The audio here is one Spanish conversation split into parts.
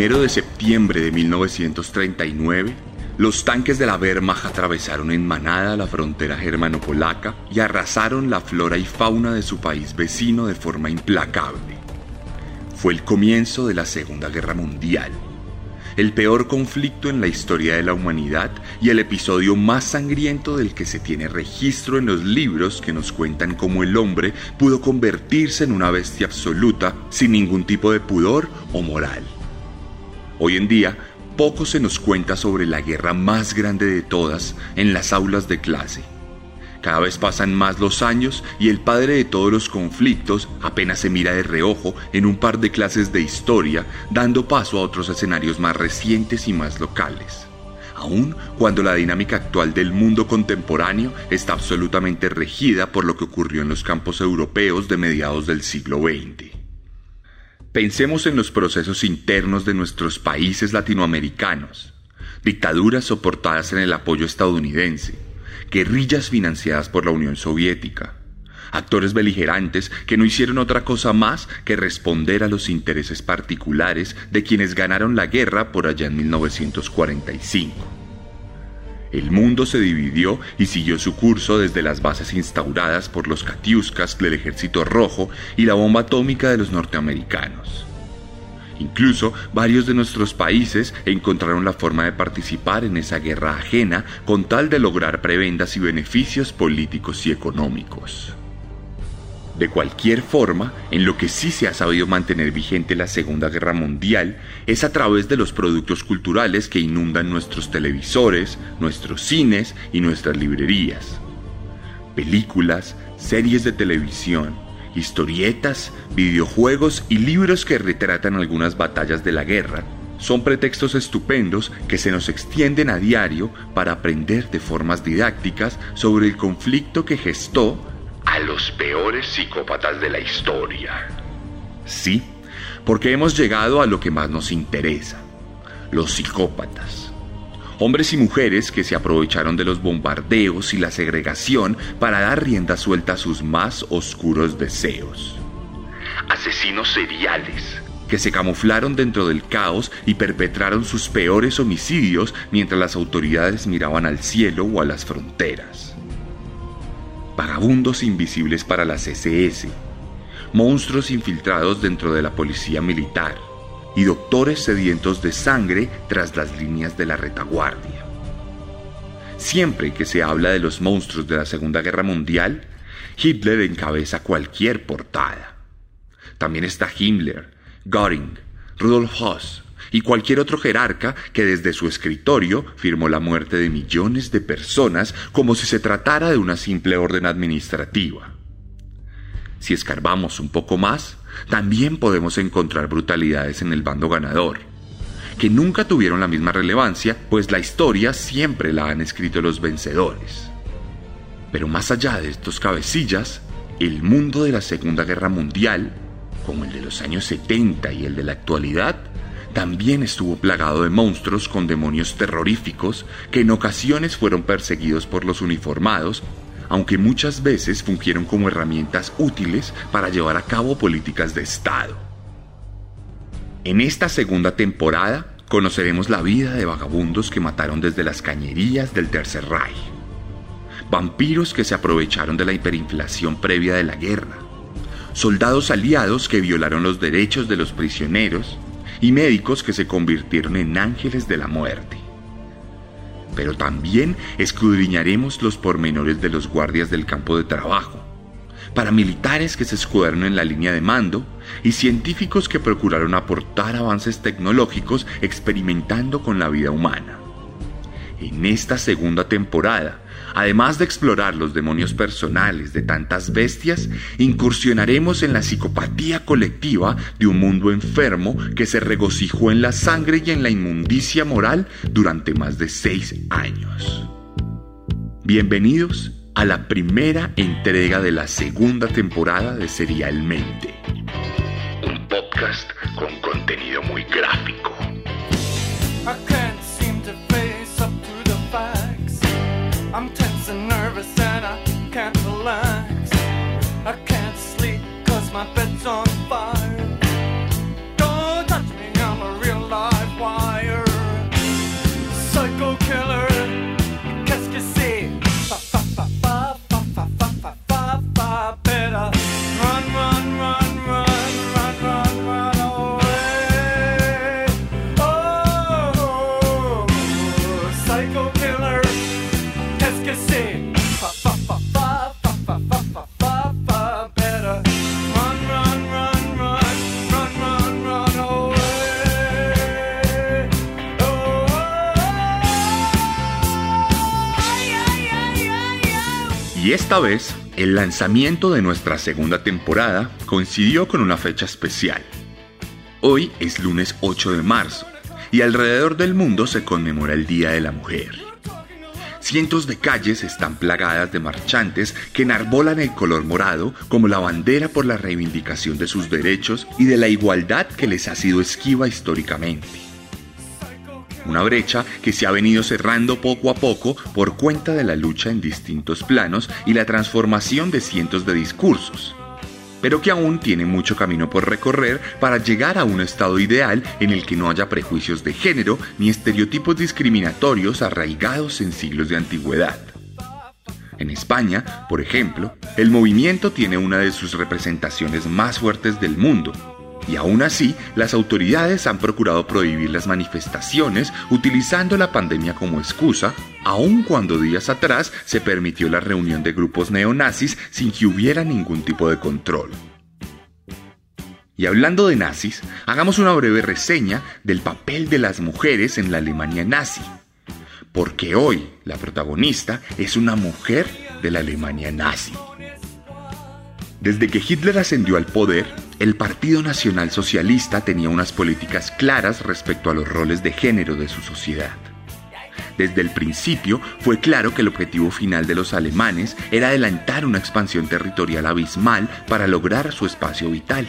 El primero de septiembre de 1939, los tanques de la Wehrmacht atravesaron en manada la frontera germano-polaca y arrasaron la flora y fauna de su país vecino de forma implacable. Fue el comienzo de la Segunda Guerra Mundial, el peor conflicto en la historia de la humanidad y el episodio más sangriento del que se tiene registro en los libros que nos cuentan cómo el hombre pudo convertirse en una bestia absoluta sin ningún tipo de pudor o moral. Hoy en día, poco se nos cuenta sobre la guerra más grande de todas en las aulas de clase. Cada vez pasan más los años y el padre de todos los conflictos apenas se mira de reojo en un par de clases de historia, dando paso a otros escenarios más recientes y más locales. Aun cuando la dinámica actual del mundo contemporáneo está absolutamente regida por lo que ocurrió en los campos europeos de mediados del siglo XX. Pensemos en los procesos internos de nuestros países latinoamericanos, dictaduras soportadas en el apoyo estadounidense, guerrillas financiadas por la Unión Soviética, actores beligerantes que no hicieron otra cosa más que responder a los intereses particulares de quienes ganaron la guerra por allá en 1945. El mundo se dividió y siguió su curso desde las bases instauradas por los Katiuskas del Ejército Rojo y la bomba atómica de los norteamericanos. Incluso varios de nuestros países encontraron la forma de participar en esa guerra ajena con tal de lograr prebendas y beneficios políticos y económicos. De cualquier forma, en lo que sí se ha sabido mantener vigente la Segunda Guerra Mundial es a través de los productos culturales que inundan nuestros televisores, nuestros cines y nuestras librerías. Películas, series de televisión, historietas, videojuegos y libros que retratan algunas batallas de la guerra son pretextos estupendos que se nos extienden a diario para aprender de formas didácticas sobre el conflicto que gestó a los peores psicópatas de la historia. Sí, porque hemos llegado a lo que más nos interesa, los psicópatas. Hombres y mujeres que se aprovecharon de los bombardeos y la segregación para dar rienda suelta a sus más oscuros deseos. Asesinos seriales que se camuflaron dentro del caos y perpetraron sus peores homicidios mientras las autoridades miraban al cielo o a las fronteras vagabundos invisibles para las SS, monstruos infiltrados dentro de la policía militar y doctores sedientos de sangre tras las líneas de la retaguardia. Siempre que se habla de los monstruos de la Segunda Guerra Mundial, Hitler encabeza cualquier portada. También está Himmler, Göring, Rudolf Höss, y cualquier otro jerarca que desde su escritorio firmó la muerte de millones de personas como si se tratara de una simple orden administrativa. Si escarbamos un poco más, también podemos encontrar brutalidades en el bando ganador, que nunca tuvieron la misma relevancia, pues la historia siempre la han escrito los vencedores. Pero más allá de estos cabecillas, el mundo de la Segunda Guerra Mundial, como el de los años 70 y el de la actualidad, también estuvo plagado de monstruos con demonios terroríficos que en ocasiones fueron perseguidos por los uniformados, aunque muchas veces fungieron como herramientas útiles para llevar a cabo políticas de Estado. En esta segunda temporada conoceremos la vida de vagabundos que mataron desde las cañerías del Tercer Reich, vampiros que se aprovecharon de la hiperinflación previa de la guerra, soldados aliados que violaron los derechos de los prisioneros y médicos que se convirtieron en ángeles de la muerte. Pero también escudriñaremos los pormenores de los guardias del campo de trabajo, paramilitares que se escudaron en la línea de mando y científicos que procuraron aportar avances tecnológicos experimentando con la vida humana. En esta segunda temporada, además de explorar los demonios personales de tantas bestias, incursionaremos en la psicopatía colectiva de un mundo enfermo que se regocijó en la sangre y en la inmundicia moral durante más de seis años. Bienvenidos a la primera entrega de la segunda temporada de Serialmente. Un podcast con contenido muy gráfico. far. Y esta vez, el lanzamiento de nuestra segunda temporada coincidió con una fecha especial. Hoy es lunes 8 de marzo y alrededor del mundo se conmemora el Día de la Mujer. Cientos de calles están plagadas de marchantes que enarbolan el color morado como la bandera por la reivindicación de sus derechos y de la igualdad que les ha sido esquiva históricamente. Una brecha que se ha venido cerrando poco a poco por cuenta de la lucha en distintos planos y la transformación de cientos de discursos, pero que aún tiene mucho camino por recorrer para llegar a un estado ideal en el que no haya prejuicios de género ni estereotipos discriminatorios arraigados en siglos de antigüedad. En España, por ejemplo, el movimiento tiene una de sus representaciones más fuertes del mundo, y aún así, las autoridades han procurado prohibir las manifestaciones utilizando la pandemia como excusa, aun cuando días atrás se permitió la reunión de grupos neonazis sin que hubiera ningún tipo de control. Y hablando de nazis, hagamos una breve reseña del papel de las mujeres en la Alemania nazi. Porque hoy la protagonista es una mujer de la Alemania nazi. Desde que Hitler ascendió al poder, el Partido Nacional Socialista tenía unas políticas claras respecto a los roles de género de su sociedad. Desde el principio fue claro que el objetivo final de los alemanes era adelantar una expansión territorial abismal para lograr su espacio vital.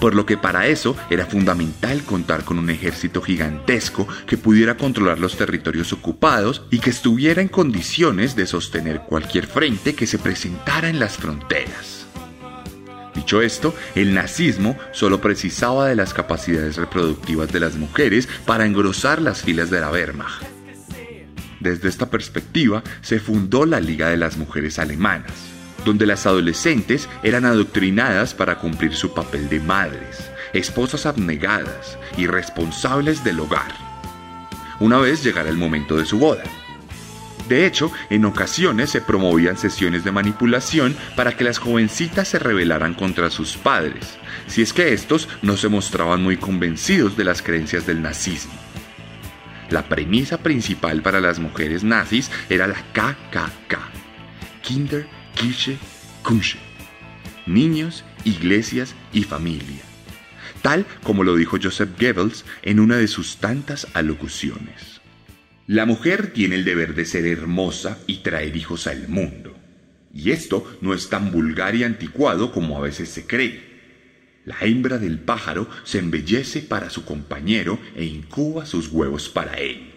Por lo que para eso era fundamental contar con un ejército gigantesco que pudiera controlar los territorios ocupados y que estuviera en condiciones de sostener cualquier frente que se presentara en las fronteras. Dicho esto, el nazismo solo precisaba de las capacidades reproductivas de las mujeres para engrosar las filas de la Wehrmacht. Desde esta perspectiva se fundó la Liga de las Mujeres Alemanas, donde las adolescentes eran adoctrinadas para cumplir su papel de madres, esposas abnegadas y responsables del hogar, una vez llegara el momento de su boda. De hecho, en ocasiones se promovían sesiones de manipulación para que las jovencitas se rebelaran contra sus padres, si es que estos no se mostraban muy convencidos de las creencias del nazismo. La premisa principal para las mujeres nazis era la KKK, Kinder, Kirche, Kuche, niños, iglesias y familia, tal como lo dijo Joseph Goebbels en una de sus tantas alocuciones. La mujer tiene el deber de ser hermosa y traer hijos al mundo. Y esto no es tan vulgar y anticuado como a veces se cree. La hembra del pájaro se embellece para su compañero e incuba sus huevos para él.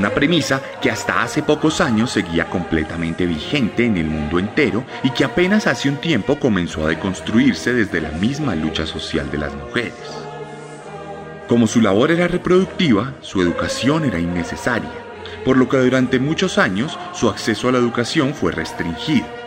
Una premisa que hasta hace pocos años seguía completamente vigente en el mundo entero y que apenas hace un tiempo comenzó a deconstruirse desde la misma lucha social de las mujeres. Como su labor era reproductiva, su educación era innecesaria, por lo que durante muchos años su acceso a la educación fue restringido.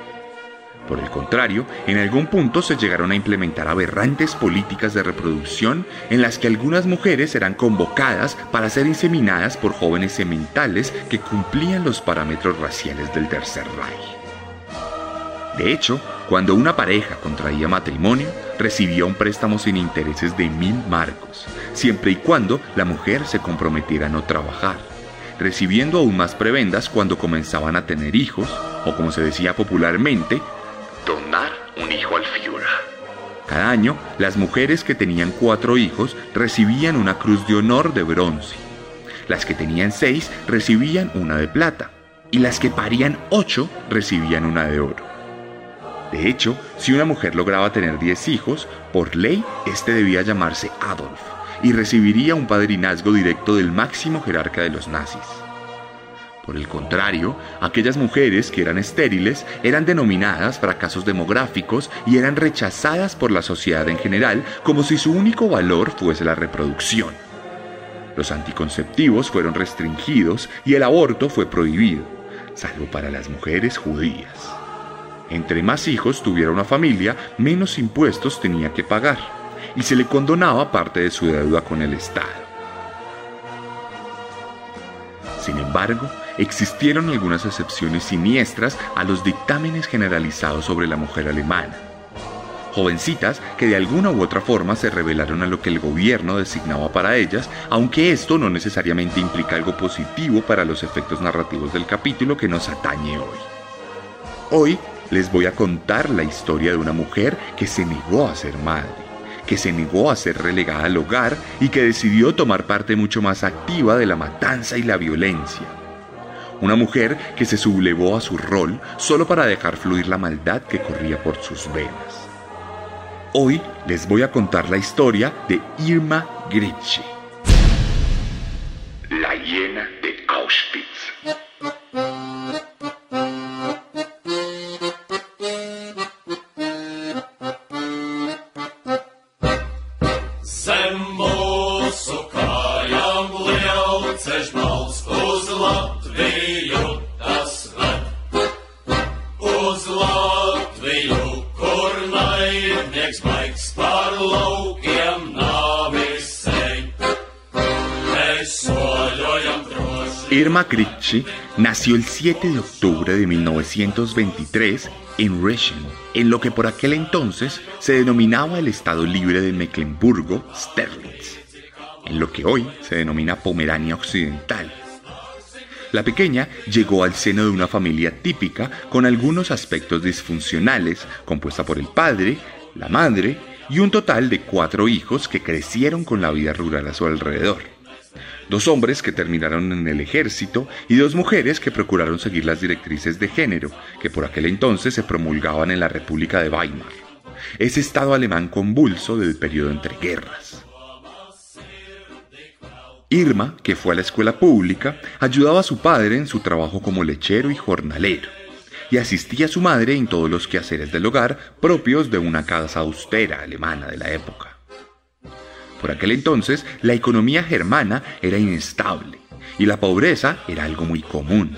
Por el contrario, en algún punto se llegaron a implementar aberrantes políticas de reproducción en las que algunas mujeres eran convocadas para ser inseminadas por jóvenes sementales que cumplían los parámetros raciales del Tercer Reich. De hecho, cuando una pareja contraía matrimonio, recibía un préstamo sin intereses de mil marcos, siempre y cuando la mujer se comprometiera a no trabajar, recibiendo aún más prebendas cuando comenzaban a tener hijos, o como se decía popularmente, donar un hijo al Fiura. Cada año, las mujeres que tenían cuatro hijos recibían una cruz de honor de bronce. Las que tenían seis recibían una de plata. Y las que parían ocho recibían una de oro. De hecho, si una mujer lograba tener diez hijos, por ley, este debía llamarse Adolf y recibiría un padrinazgo directo del máximo jerarca de los nazis. Por el contrario, aquellas mujeres que eran estériles eran denominadas fracasos demográficos y eran rechazadas por la sociedad en general como si su único valor fuese la reproducción. Los anticonceptivos fueron restringidos y el aborto fue prohibido, salvo para las mujeres judías. Entre más hijos tuviera una familia, menos impuestos tenía que pagar, y se le condonaba parte de su deuda con el Estado. Sin embargo, existieron algunas excepciones siniestras a los dictámenes generalizados sobre la mujer alemana. Jovencitas que de alguna u otra forma se rebelaron a lo que el gobierno designaba para ellas, aunque esto no necesariamente implica algo positivo para los efectos narrativos del capítulo que nos atañe hoy. Hoy les voy a contar la historia de una mujer que se negó a ser madre, que se negó a ser relegada al hogar y que decidió tomar parte mucho más activa de la matanza y la violencia. Una mujer que se sublevó a su rol solo para dejar fluir la maldad que corría por sus venas. Hoy les voy a contar la historia de Irma Gritsche. La hiena de Auschwitz. Gritsche nació el 7 de octubre de 1923 en Reschen, en lo que por aquel entonces se denominaba el Estado Libre de Mecklemburgo-Sterlitz, en lo que hoy se denomina Pomerania Occidental. La pequeña llegó al seno de una familia típica con algunos aspectos disfuncionales, compuesta por el padre, la madre y un total de cuatro hijos que crecieron con la vida rural a su alrededor dos hombres que terminaron en el ejército y dos mujeres que procuraron seguir las directrices de género que por aquel entonces se promulgaban en la República de Weimar, ese estado alemán convulso del periodo entre guerras. Irma, que fue a la escuela pública, ayudaba a su padre en su trabajo como lechero y jornalero, y asistía a su madre en todos los quehaceres del hogar propios de una casa austera alemana de la época. Por aquel entonces, la economía germana era inestable y la pobreza era algo muy común.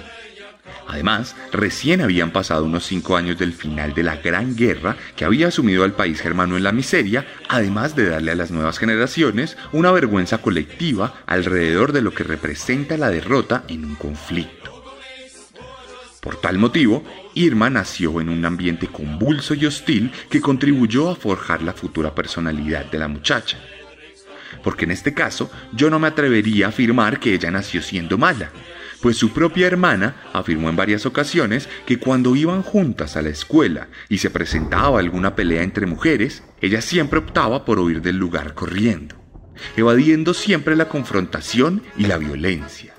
Además, recién habían pasado unos cinco años del final de la Gran Guerra que había sumido al país germano en la miseria, además de darle a las nuevas generaciones una vergüenza colectiva alrededor de lo que representa la derrota en un conflicto. Por tal motivo, Irma nació en un ambiente convulso y hostil que contribuyó a forjar la futura personalidad de la muchacha porque en este caso yo no me atrevería a afirmar que ella nació siendo mala, pues su propia hermana afirmó en varias ocasiones que cuando iban juntas a la escuela y se presentaba alguna pelea entre mujeres, ella siempre optaba por huir del lugar corriendo, evadiendo siempre la confrontación y la violencia,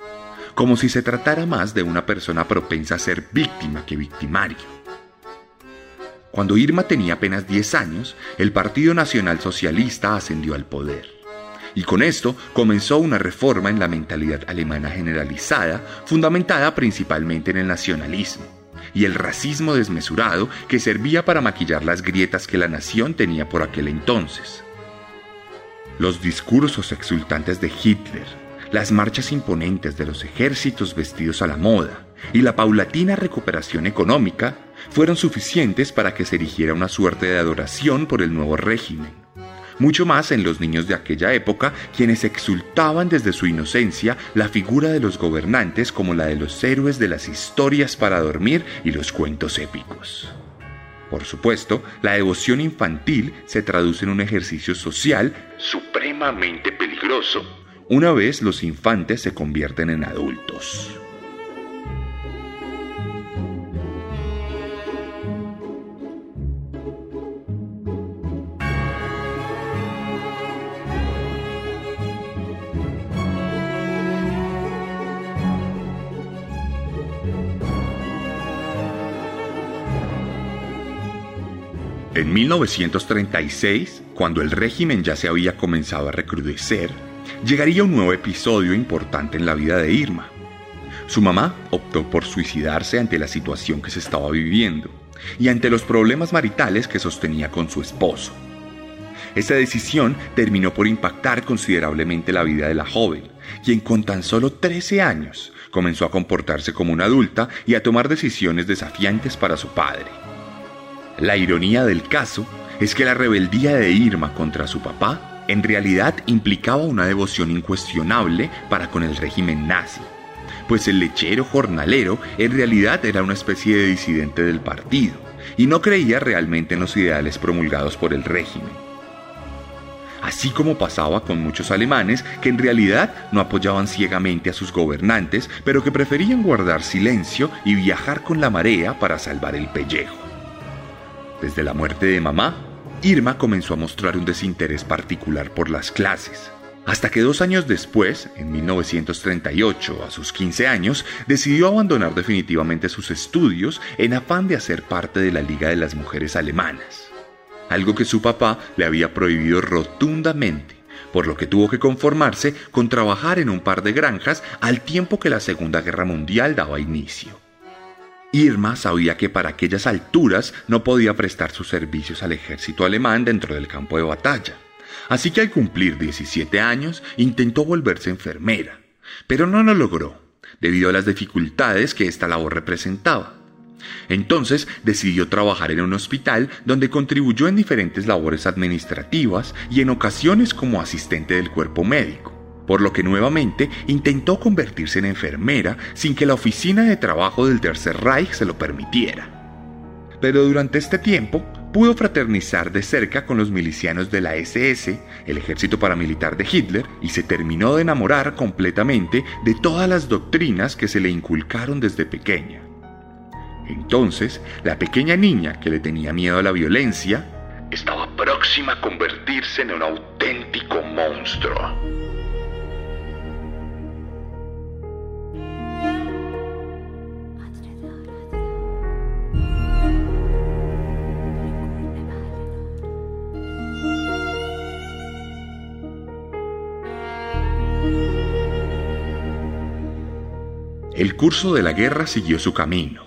como si se tratara más de una persona propensa a ser víctima que victimario. Cuando Irma tenía apenas 10 años, el Partido Nacional Socialista ascendió al poder Y con esto comenzó una reforma en la mentalidad alemana generalizada, fundamentada principalmente en el nacionalismo y el racismo desmesurado que servía para maquillar las grietas que la nación tenía por aquel entonces. Los discursos exultantes de Hitler, las marchas imponentes de los ejércitos vestidos a la moda y la paulatina recuperación económica fueron suficientes para que se erigiera una suerte de adoración por el nuevo régimen. Mucho más en los niños de aquella época, quienes exultaban desde su inocencia la figura de los gobernantes como la de los héroes de las historias para dormir y los cuentos épicos. Por supuesto, la devoción infantil se traduce en un ejercicio social supremamente peligroso una vez los infantes se convierten en adultos. En 1936, cuando el régimen ya se había comenzado a recrudecer, llegaría un nuevo episodio importante en la vida de Irma. Su mamá optó por suicidarse ante la situación que se estaba viviendo y ante los problemas maritales que sostenía con su esposo. Esta decisión terminó por impactar considerablemente la vida de la joven, quien con tan solo 13 años comenzó a comportarse como una adulta y a tomar decisiones desafiantes para su padre. La ironía del caso es que la rebeldía de Irma contra su papá en realidad implicaba una devoción incuestionable para con el régimen nazi, pues el lechero jornalero en realidad era una especie de disidente del partido y no creía realmente en los ideales promulgados por el régimen. Así como pasaba con muchos alemanes que en realidad no apoyaban ciegamente a sus gobernantes, pero que preferían guardar silencio y viajar con la marea para salvar el pellejo. Desde la muerte de mamá, Irma comenzó a mostrar un desinterés particular por las clases, hasta que dos años después, en 1938, a sus 15 años, decidió abandonar definitivamente sus estudios en afán de hacer parte de la Liga de las Mujeres Alemanas, algo que su papá le había prohibido rotundamente, por lo que tuvo que conformarse con trabajar en un par de granjas al tiempo que la Segunda Guerra Mundial daba inicio. Irma sabía que para aquellas alturas no podía prestar sus servicios al ejército alemán dentro del campo de batalla. Así que al cumplir 17 años intentó volverse enfermera, pero no lo logró, debido a las dificultades que esta labor representaba. Entonces decidió trabajar en un hospital donde contribuyó en diferentes labores administrativas y en ocasiones como asistente del cuerpo médico por lo que nuevamente intentó convertirse en enfermera sin que la oficina de trabajo del Tercer Reich se lo permitiera. Pero durante este tiempo pudo fraternizar de cerca con los milicianos de la SS, el ejército paramilitar de Hitler, y se terminó de enamorar completamente de todas las doctrinas que se le inculcaron desde pequeña. Entonces, la pequeña niña que le tenía miedo a la violencia, estaba próxima a convertirse en un auténtico monstruo. El curso de la guerra siguió su camino.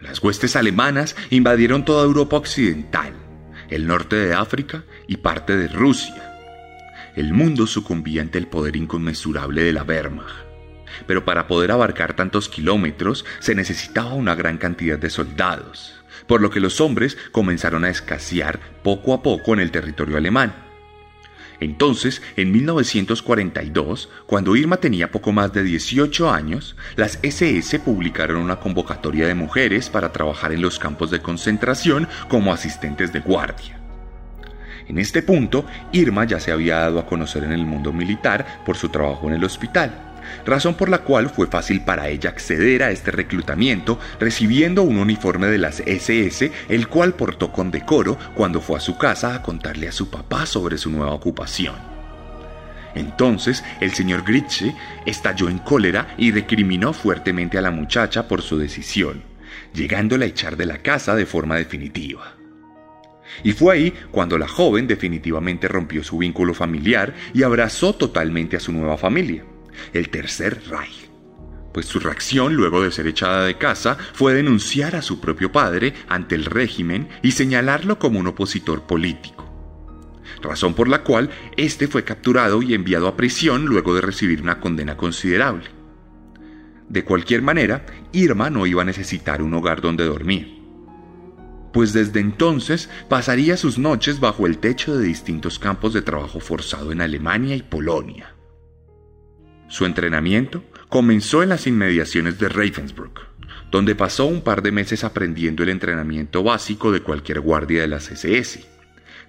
Las huestes alemanas invadieron toda Europa occidental, el norte de África y parte de Rusia. El mundo sucumbía ante el poder inconmensurable de la Wehrmacht. Pero para poder abarcar tantos kilómetros se necesitaba una gran cantidad de soldados, por lo que los hombres comenzaron a escasear poco a poco en el territorio alemán. Entonces, en 1942, cuando Irma tenía poco más de 18 años, las SS publicaron una convocatoria de mujeres para trabajar en los campos de concentración como asistentes de guardia. En este punto, Irma ya se había dado a conocer en el mundo militar por su trabajo en el hospital razón por la cual fue fácil para ella acceder a este reclutamiento recibiendo un uniforme de las SS, el cual portó con decoro cuando fue a su casa a contarle a su papá sobre su nueva ocupación. Entonces el señor Gritsche estalló en cólera y recriminó fuertemente a la muchacha por su decisión, llegándola a echar de la casa de forma definitiva. Y fue ahí cuando la joven definitivamente rompió su vínculo familiar y abrazó totalmente a su nueva familia, el Tercer Reich. Pues su reacción luego de ser echada de casa fue denunciar a su propio padre ante el régimen y señalarlo como un opositor político. Razón por la cual éste fue capturado y enviado a prisión luego de recibir una condena considerable. De cualquier manera, Irma no iba a necesitar un hogar donde dormir pues desde entonces pasaría sus noches bajo el techo de distintos campos de trabajo forzado en Alemania y Polonia. Su entrenamiento comenzó en las inmediaciones de Ravensbrück, donde pasó un par de meses aprendiendo el entrenamiento básico de cualquier guardia de las SS,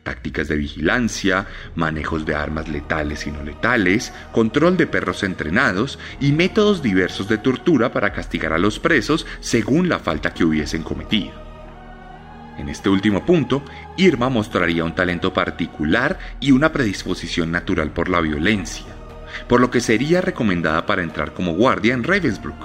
tácticas de vigilancia, manejos de armas letales y no letales, control de perros entrenados y métodos diversos de tortura para castigar a los presos según la falta que hubiesen cometido. En este último punto, Irma mostraría un talento particular y una predisposición natural por la violencia, por lo que sería recomendada para entrar como guardia en Ravensbrück,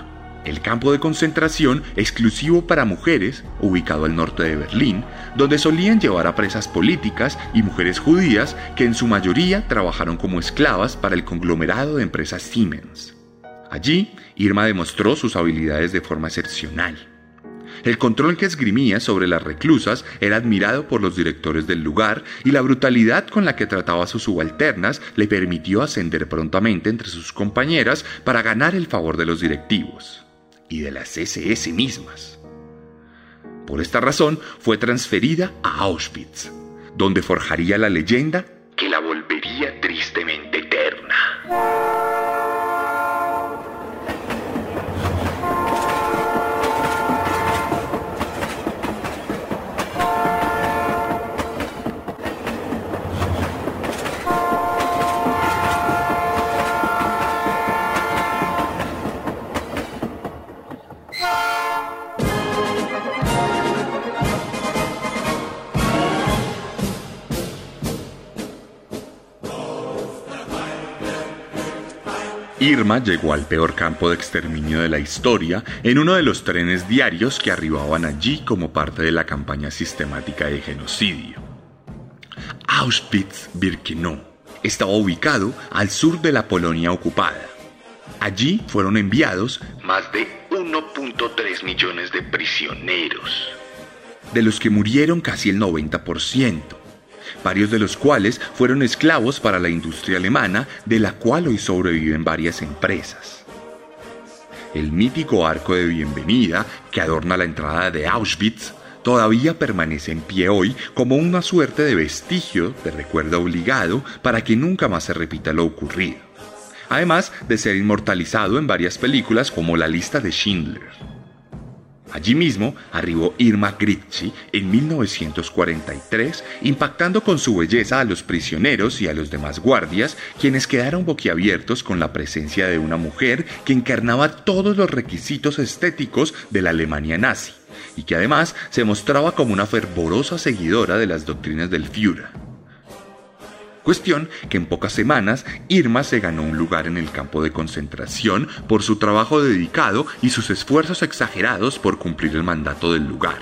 el campo de concentración exclusivo para mujeres ubicado al norte de Berlín, donde solían llevar a presas políticas y mujeres judías que en su mayoría trabajaron como esclavas para el conglomerado de empresas Siemens. Allí, Irma demostró sus habilidades de forma excepcional. El control que esgrimía sobre las reclusas era admirado por los directores del lugar y la brutalidad con la que trataba a sus subalternas le permitió ascender prontamente entre sus compañeras para ganar el favor de los directivos y de las SS mismas. Por esta razón fue transferida a Auschwitz, donde forjaría la leyenda que la volvería tristemente eterna. Irma llegó al peor campo de exterminio de la historia en uno de los trenes diarios que arribaban allí como parte de la campaña sistemática de genocidio. Auschwitz-Birkenau estaba ubicado al sur de la Polonia ocupada. Allí fueron enviados más de 1.3 millones de prisioneros, de los que murieron casi el 90% varios de los cuales fueron esclavos para la industria alemana, de la cual hoy sobreviven varias empresas. El mítico arco de bienvenida que adorna la entrada de Auschwitz todavía permanece en pie hoy como una suerte de vestigio de recuerdo obligado para que nunca más se repita lo ocurrido, además de ser inmortalizado en varias películas como La lista de Schindler. Allí mismo arribó Irma Gritschi en 1943, impactando con su belleza a los prisioneros y a los demás guardias, quienes quedaron boquiabiertos con la presencia de una mujer que encarnaba todos los requisitos estéticos de la Alemania nazi, y que además se mostraba como una fervorosa seguidora de las doctrinas del Führer. Cuestión que en pocas semanas Irma se ganó un lugar en el campo de concentración por su trabajo dedicado y sus esfuerzos exagerados por cumplir el mandato del lugar.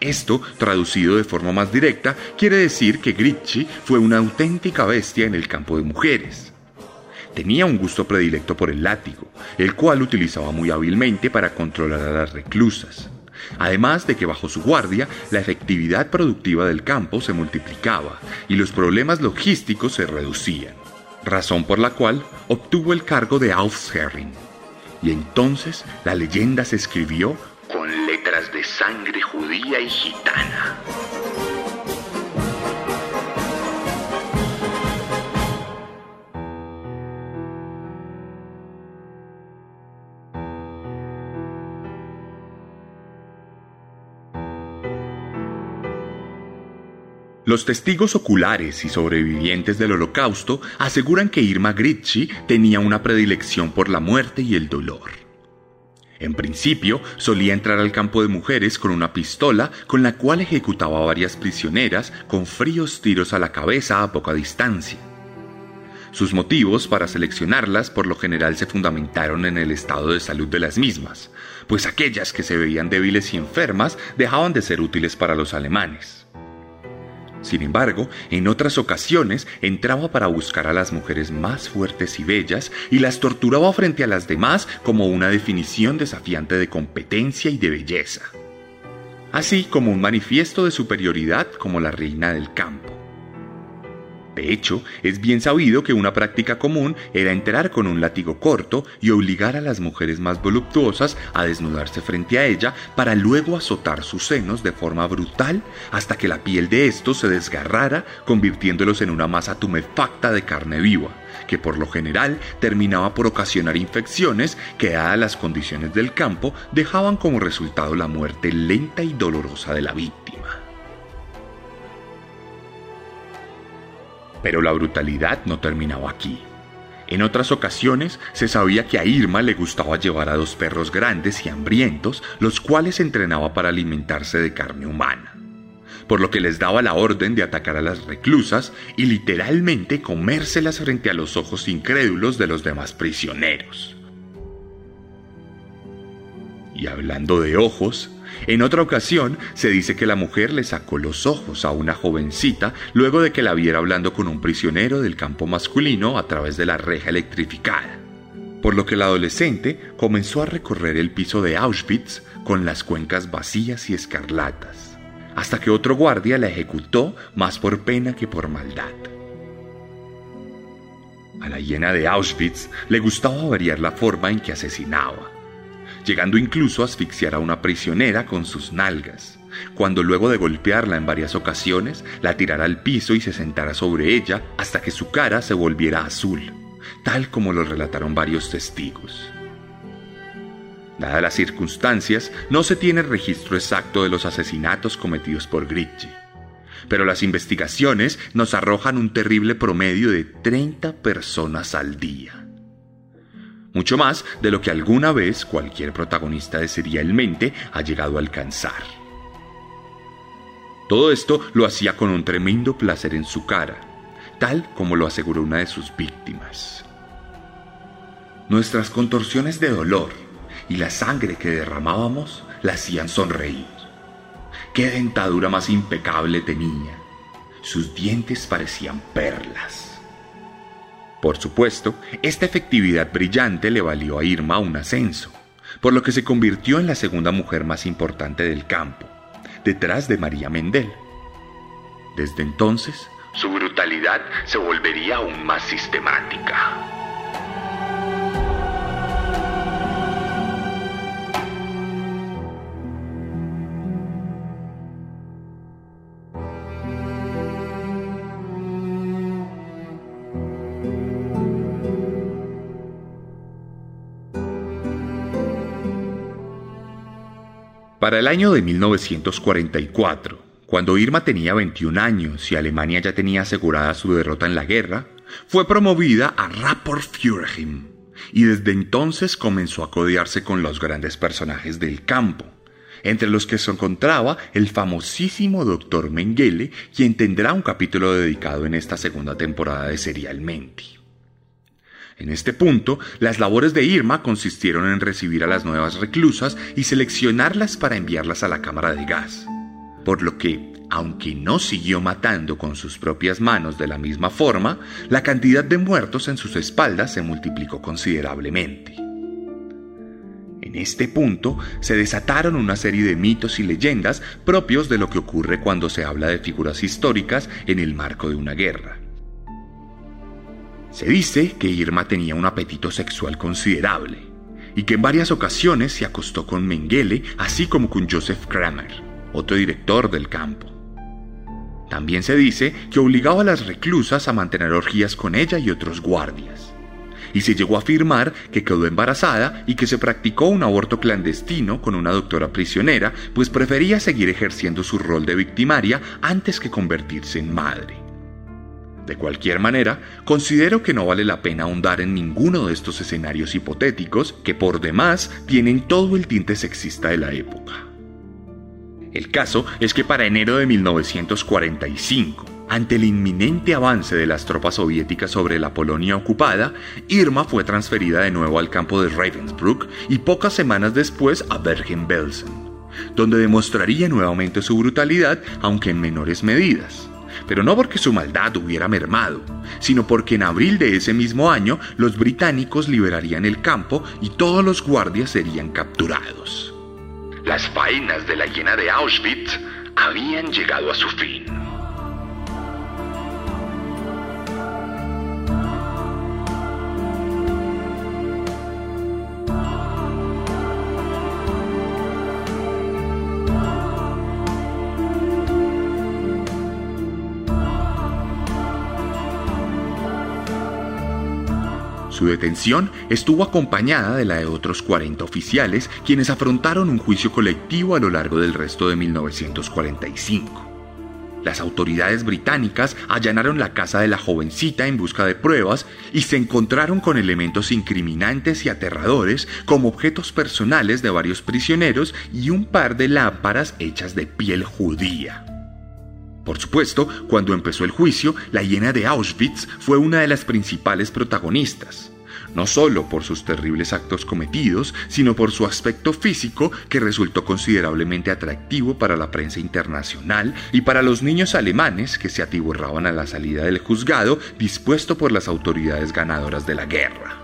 Esto, traducido de forma más directa, quiere decir que Gritschi fue una auténtica bestia en el campo de mujeres. Tenía un gusto predilecto por el látigo, el cual utilizaba muy hábilmente para controlar a las reclusas además de que bajo su guardia la efectividad productiva del campo se multiplicaba y los problemas logísticos se reducían, razón por la cual obtuvo el cargo de Aufsherring. Y entonces la leyenda se escribió con letras de sangre judía y gitana. Los testigos oculares y sobrevivientes del holocausto aseguran que Irma Gritschi tenía una predilección por la muerte y el dolor. En principio, solía entrar al campo de mujeres con una pistola con la cual ejecutaba a varias prisioneras con fríos tiros a la cabeza a poca distancia. Sus motivos para seleccionarlas por lo general se fundamentaron en el estado de salud de las mismas, pues aquellas que se veían débiles y enfermas dejaban de ser útiles para los alemanes. Sin embargo, en otras ocasiones entraba para buscar a las mujeres más fuertes y bellas y las torturaba frente a las demás como una definición desafiante de competencia y de belleza, así como un manifiesto de superioridad como la reina del campo. De hecho, es bien sabido que una práctica común era entrar con un látigo corto y obligar a las mujeres más voluptuosas a desnudarse frente a ella para luego azotar sus senos de forma brutal hasta que la piel de estos se desgarrara, convirtiéndolos en una masa tumefacta de carne viva, que por lo general terminaba por ocasionar infecciones que, dadas las condiciones del campo, dejaban como resultado la muerte lenta y dolorosa de la víctima. Pero la brutalidad no terminaba aquí. En otras ocasiones se sabía que a Irma le gustaba llevar a dos perros grandes y hambrientos, los cuales entrenaba para alimentarse de carne humana, por lo que les daba la orden de atacar a las reclusas y literalmente comérselas frente a los ojos incrédulos de los demás prisioneros. Y hablando de ojos, en otra ocasión se dice que la mujer le sacó los ojos a una jovencita luego de que la viera hablando con un prisionero del campo masculino a través de la reja electrificada. Por lo que la adolescente comenzó a recorrer el piso de Auschwitz con las cuencas vacías y escarlatas, hasta que otro guardia la ejecutó más por pena que por maldad. A la hiena de Auschwitz le gustaba variar la forma en que asesinaba llegando incluso a asfixiar a una prisionera con sus nalgas, cuando luego de golpearla en varias ocasiones, la tirara al piso y se sentara sobre ella hasta que su cara se volviera azul, tal como lo relataron varios testigos. Dadas las circunstancias, no se tiene registro exacto de los asesinatos cometidos por Gritje, pero las investigaciones nos arrojan un terrible promedio de 30 personas al día mucho más de lo que alguna vez cualquier protagonista de Serialmente ha llegado a alcanzar. Todo esto lo hacía con un tremendo placer en su cara, tal como lo aseguró una de sus víctimas. Nuestras contorsiones de dolor y la sangre que derramábamos la hacían sonreír. Qué dentadura más impecable tenía. Sus dientes parecían perlas. Por supuesto, esta efectividad brillante le valió a Irma un ascenso, por lo que se convirtió en la segunda mujer más importante del campo, detrás de María Mendel. Desde entonces, su brutalidad se volvería aún más sistemática. Para el año de 1944, cuando Irma tenía 21 años y Alemania ya tenía asegurada su derrota en la guerra, fue promovida a Rapport Führerin y desde entonces comenzó a codearse con los grandes personajes del campo, entre los que se encontraba el famosísimo Dr. Mengele, quien tendrá un capítulo dedicado en esta segunda temporada de Serialmente. En este punto, las labores de Irma consistieron en recibir a las nuevas reclusas y seleccionarlas para enviarlas a la cámara de gas. Por lo que, aunque no siguió matando con sus propias manos de la misma forma, la cantidad de muertos en sus espaldas se multiplicó considerablemente. En este punto se desataron una serie de mitos y leyendas propios de lo que ocurre cuando se habla de figuras históricas en el marco de una guerra. Se dice que Irma tenía un apetito sexual considerable y que en varias ocasiones se acostó con Mengele, así como con Joseph Kramer, otro director del campo. También se dice que obligaba a las reclusas a mantener orgías con ella y otros guardias. Y se llegó a afirmar que quedó embarazada y que se practicó un aborto clandestino con una doctora prisionera, pues prefería seguir ejerciendo su rol de victimaria antes que convertirse en madre. De cualquier manera, considero que no vale la pena ahondar en ninguno de estos escenarios hipotéticos que por demás tienen todo el tinte sexista de la época. El caso es que para enero de 1945, ante el inminente avance de las tropas soviéticas sobre la Polonia ocupada, Irma fue transferida de nuevo al campo de Ravensbrück y pocas semanas después a Bergen-Belsen, donde demostraría nuevamente su brutalidad, aunque en menores medidas pero no porque su maldad hubiera mermado, sino porque en abril de ese mismo año los británicos liberarían el campo y todos los guardias serían capturados. Las faenas de la hiena de Auschwitz habían llegado a su fin. Su detención estuvo acompañada de la de otros 40 oficiales quienes afrontaron un juicio colectivo a lo largo del resto de 1945. Las autoridades británicas allanaron la casa de la jovencita en busca de pruebas y se encontraron con elementos incriminantes y aterradores como objetos personales de varios prisioneros y un par de lámparas hechas de piel judía. Por supuesto, cuando empezó el juicio, la hiena de Auschwitz fue una de las principales protagonistas, no solo por sus terribles actos cometidos, sino por su aspecto físico que resultó considerablemente atractivo para la prensa internacional y para los niños alemanes que se atiborraban a la salida del juzgado dispuesto por las autoridades ganadoras de la guerra.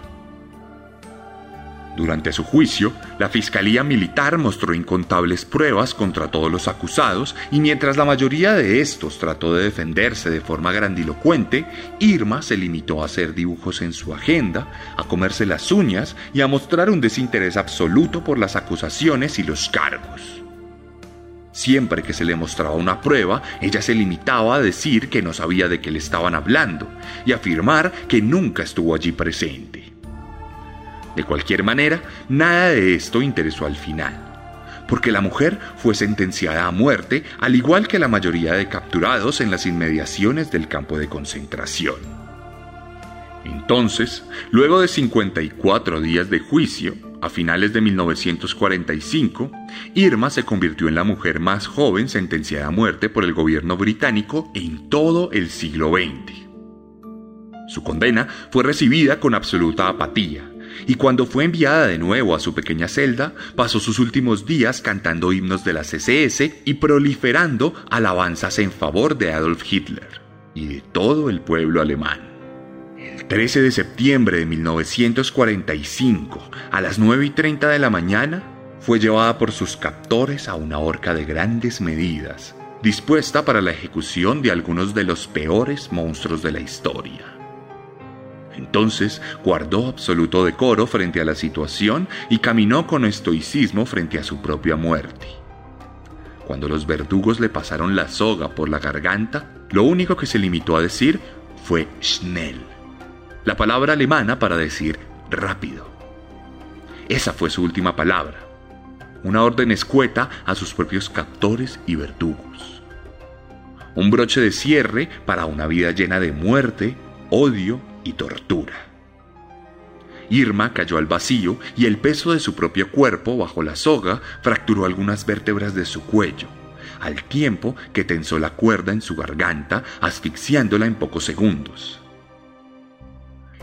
Durante su juicio, la Fiscalía Militar mostró incontables pruebas contra todos los acusados y mientras la mayoría de estos trató de defenderse de forma grandilocuente, Irma se limitó a hacer dibujos en su agenda, a comerse las uñas y a mostrar un desinterés absoluto por las acusaciones y los cargos. Siempre que se le mostraba una prueba, ella se limitaba a decir que no sabía de qué le estaban hablando y afirmar que nunca estuvo allí presente. De cualquier manera, nada de esto interesó al final, porque la mujer fue sentenciada a muerte, al igual que la mayoría de capturados en las inmediaciones del campo de concentración. Entonces, luego de 54 días de juicio, a finales de 1945, Irma se convirtió en la mujer más joven sentenciada a muerte por el gobierno británico en todo el siglo XX. Su condena fue recibida con absoluta apatía, y cuando fue enviada de nuevo a su pequeña celda, pasó sus últimos días cantando himnos de la SS y proliferando alabanzas en favor de Adolf Hitler y de todo el pueblo alemán. El 13 de septiembre de 1945, a las 9 y 30 de la mañana, fue llevada por sus captores a una horca de grandes medidas, dispuesta para la ejecución de algunos de los peores monstruos de la historia. Entonces guardó absoluto decoro frente a la situación y caminó con estoicismo frente a su propia muerte. Cuando los verdugos le pasaron la soga por la garganta, lo único que se limitó a decir fue schnell, la palabra alemana para decir rápido. Esa fue su última palabra, una orden escueta a sus propios captores y verdugos. Un broche de cierre para una vida llena de muerte, odio y tortura. Irma cayó al vacío y el peso de su propio cuerpo bajo la soga fracturó algunas vértebras de su cuello, al tiempo que tensó la cuerda en su garganta, asfixiándola en pocos segundos.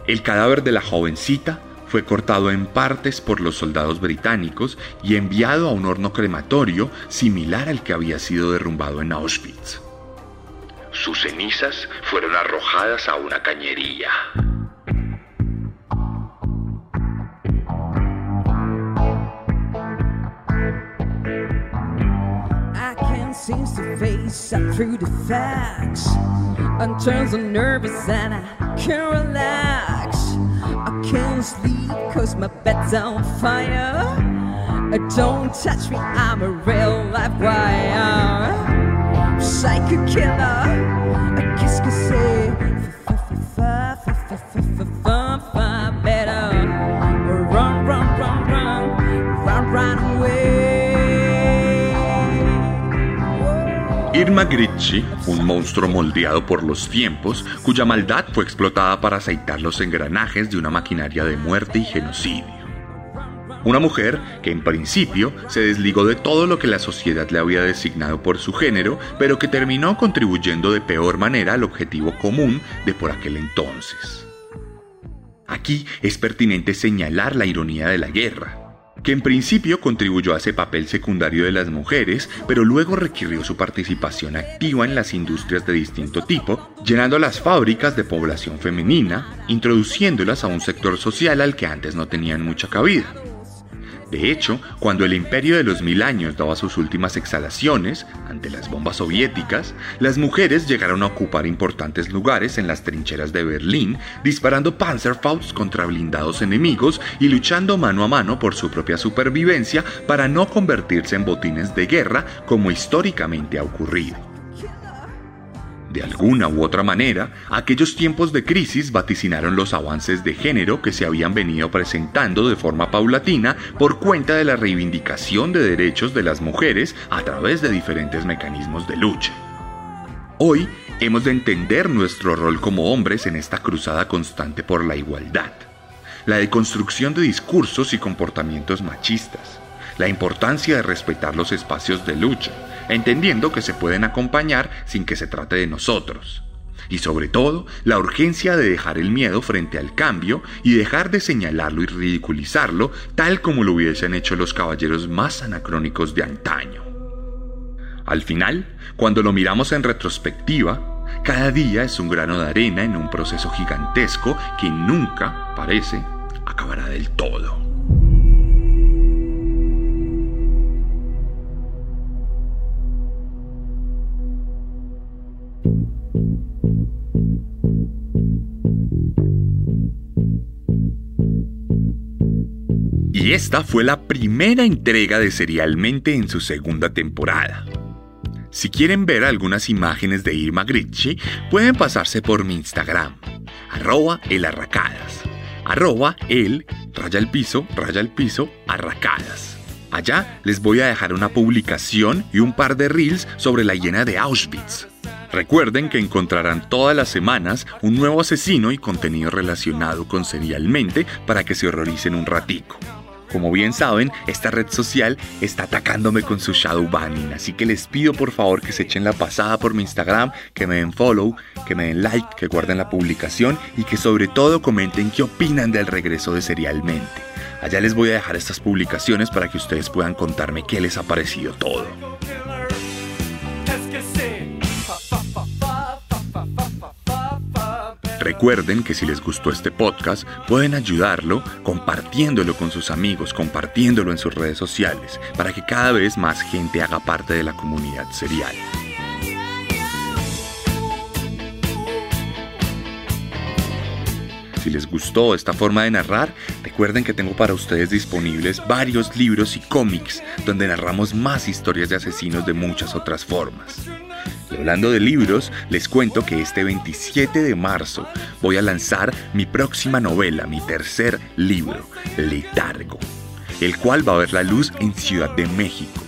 El cadáver de la jovencita fue cortado en partes por los soldados británicos y enviado a un horno crematorio similar al que había sido derrumbado en Auschwitz. Sus cenizas fueron arrojadas a una cañería. I can't seem to face up through the facts. Turned so nervous and I can't relax. I can't sleep cause my bed's on fire. Don't touch me, I'm a real life wire. Irma Gritschi, un monstruo moldeado por los tiempos, cuya maldad fue explotada para aceitar los engranajes de una maquinaria de muerte y genocidio. Una mujer que en principio se desligó de todo lo que la sociedad le había designado por su género, pero que terminó contribuyendo de peor manera al objetivo común de por aquel entonces. Aquí es pertinente señalar la ironía de la guerra. que en principio contribuyó a ese papel secundario de las mujeres, pero luego requirió su participación activa en las industrias de distinto tipo, llenando las fábricas de población femenina, introduciéndolas a un sector social al que antes no tenían mucha cabida. De hecho, cuando el imperio de los mil años daba sus últimas exhalaciones ante las bombas soviéticas, las mujeres llegaron a ocupar importantes lugares en las trincheras de Berlín, disparando Panzerfaust contra blindados enemigos y luchando mano a mano por su propia supervivencia para no convertirse en botines de guerra como históricamente ha ocurrido. De alguna u otra manera, aquellos tiempos de crisis vaticinaron los avances de género que se habían venido presentando de forma paulatina por cuenta de la reivindicación de derechos de las mujeres a través de diferentes mecanismos de lucha. Hoy hemos de entender nuestro rol como hombres en esta cruzada constante por la igualdad, la deconstrucción de discursos y comportamientos machistas, la importancia de respetar los espacios de lucha, entendiendo que se pueden acompañar sin que se trate de nosotros. Y sobre todo, la urgencia de dejar el miedo frente al cambio y dejar de señalarlo y ridiculizarlo tal como lo hubiesen hecho los caballeros más anacrónicos de antaño. Al final, cuando lo miramos en retrospectiva, cada día es un grano de arena en un proceso gigantesco que nunca, parece, acabará del todo. Y esta fue la primera entrega de Serialmente en su segunda temporada. Si quieren ver algunas imágenes de Irma Gritschi, pueden pasarse por mi Instagram, arroba elarracadas, arroba el, raya el piso, raya el piso, arracadas. Allá les voy a dejar una publicación y un par de reels sobre la hiena de Auschwitz. Recuerden que encontrarán todas las semanas un nuevo asesino y contenido relacionado con Serialmente para que se horroricen un ratico. Como bien saben, esta red social está atacándome con su shadow banning, así que les pido por favor que se echen la pasada por mi Instagram, que me den follow, que me den like, que guarden la publicación y que sobre todo comenten qué opinan del regreso de Serialmente. Allá les voy a dejar estas publicaciones para que ustedes puedan contarme qué les ha parecido todo. Recuerden que si les gustó este podcast, pueden ayudarlo compartiéndolo con sus amigos, compartiéndolo en sus redes sociales, para que cada vez más gente haga parte de la comunidad serial. Si les gustó esta forma de narrar, recuerden que tengo para ustedes disponibles varios libros y cómics donde narramos más historias de asesinos de muchas otras formas. Y hablando de libros, les cuento que este 27 de marzo voy a lanzar mi próxima novela, mi tercer libro, Letargo, el cual va a ver la luz en Ciudad de México.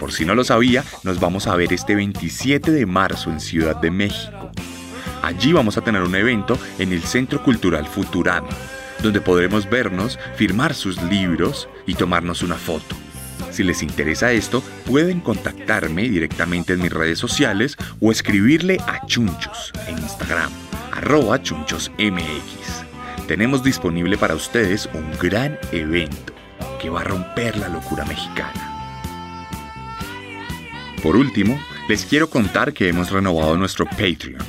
Por si no lo sabía, nos vamos a ver este 27 de marzo en Ciudad de México. Allí vamos a tener un evento en el Centro Cultural Futurama, donde podremos vernos, firmar sus libros y tomarnos una foto. Si les interesa esto, pueden contactarme directamente en mis redes sociales o escribirle a Chunchos en Instagram, arroba chunchosmx. Tenemos disponible para ustedes un gran evento que va a romper la locura mexicana. Por último, les quiero contar que hemos renovado nuestro Patreon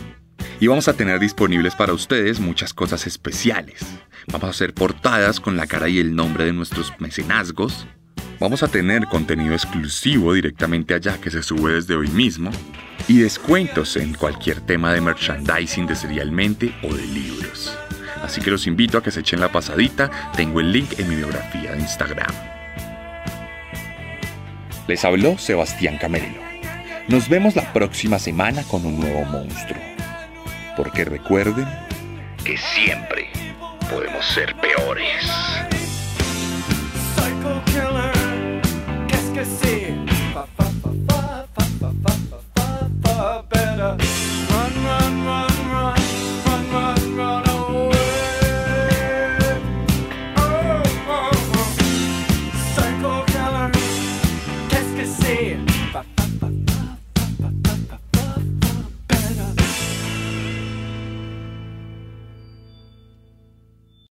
y vamos a tener disponibles para ustedes muchas cosas especiales. Vamos a hacer portadas con la cara y el nombre de nuestros mecenazgos. Vamos a tener contenido exclusivo directamente allá que se sube desde hoy mismo y descuentos en cualquier tema de merchandising de serialmente o de libros. Así que los invito a que se echen la pasadita, tengo el link en mi biografía de Instagram. Les habló Sebastián Camerino. Nos vemos la próxima semana con un nuevo monstruo. Porque recuerden que siempre podemos ser peores. Psycho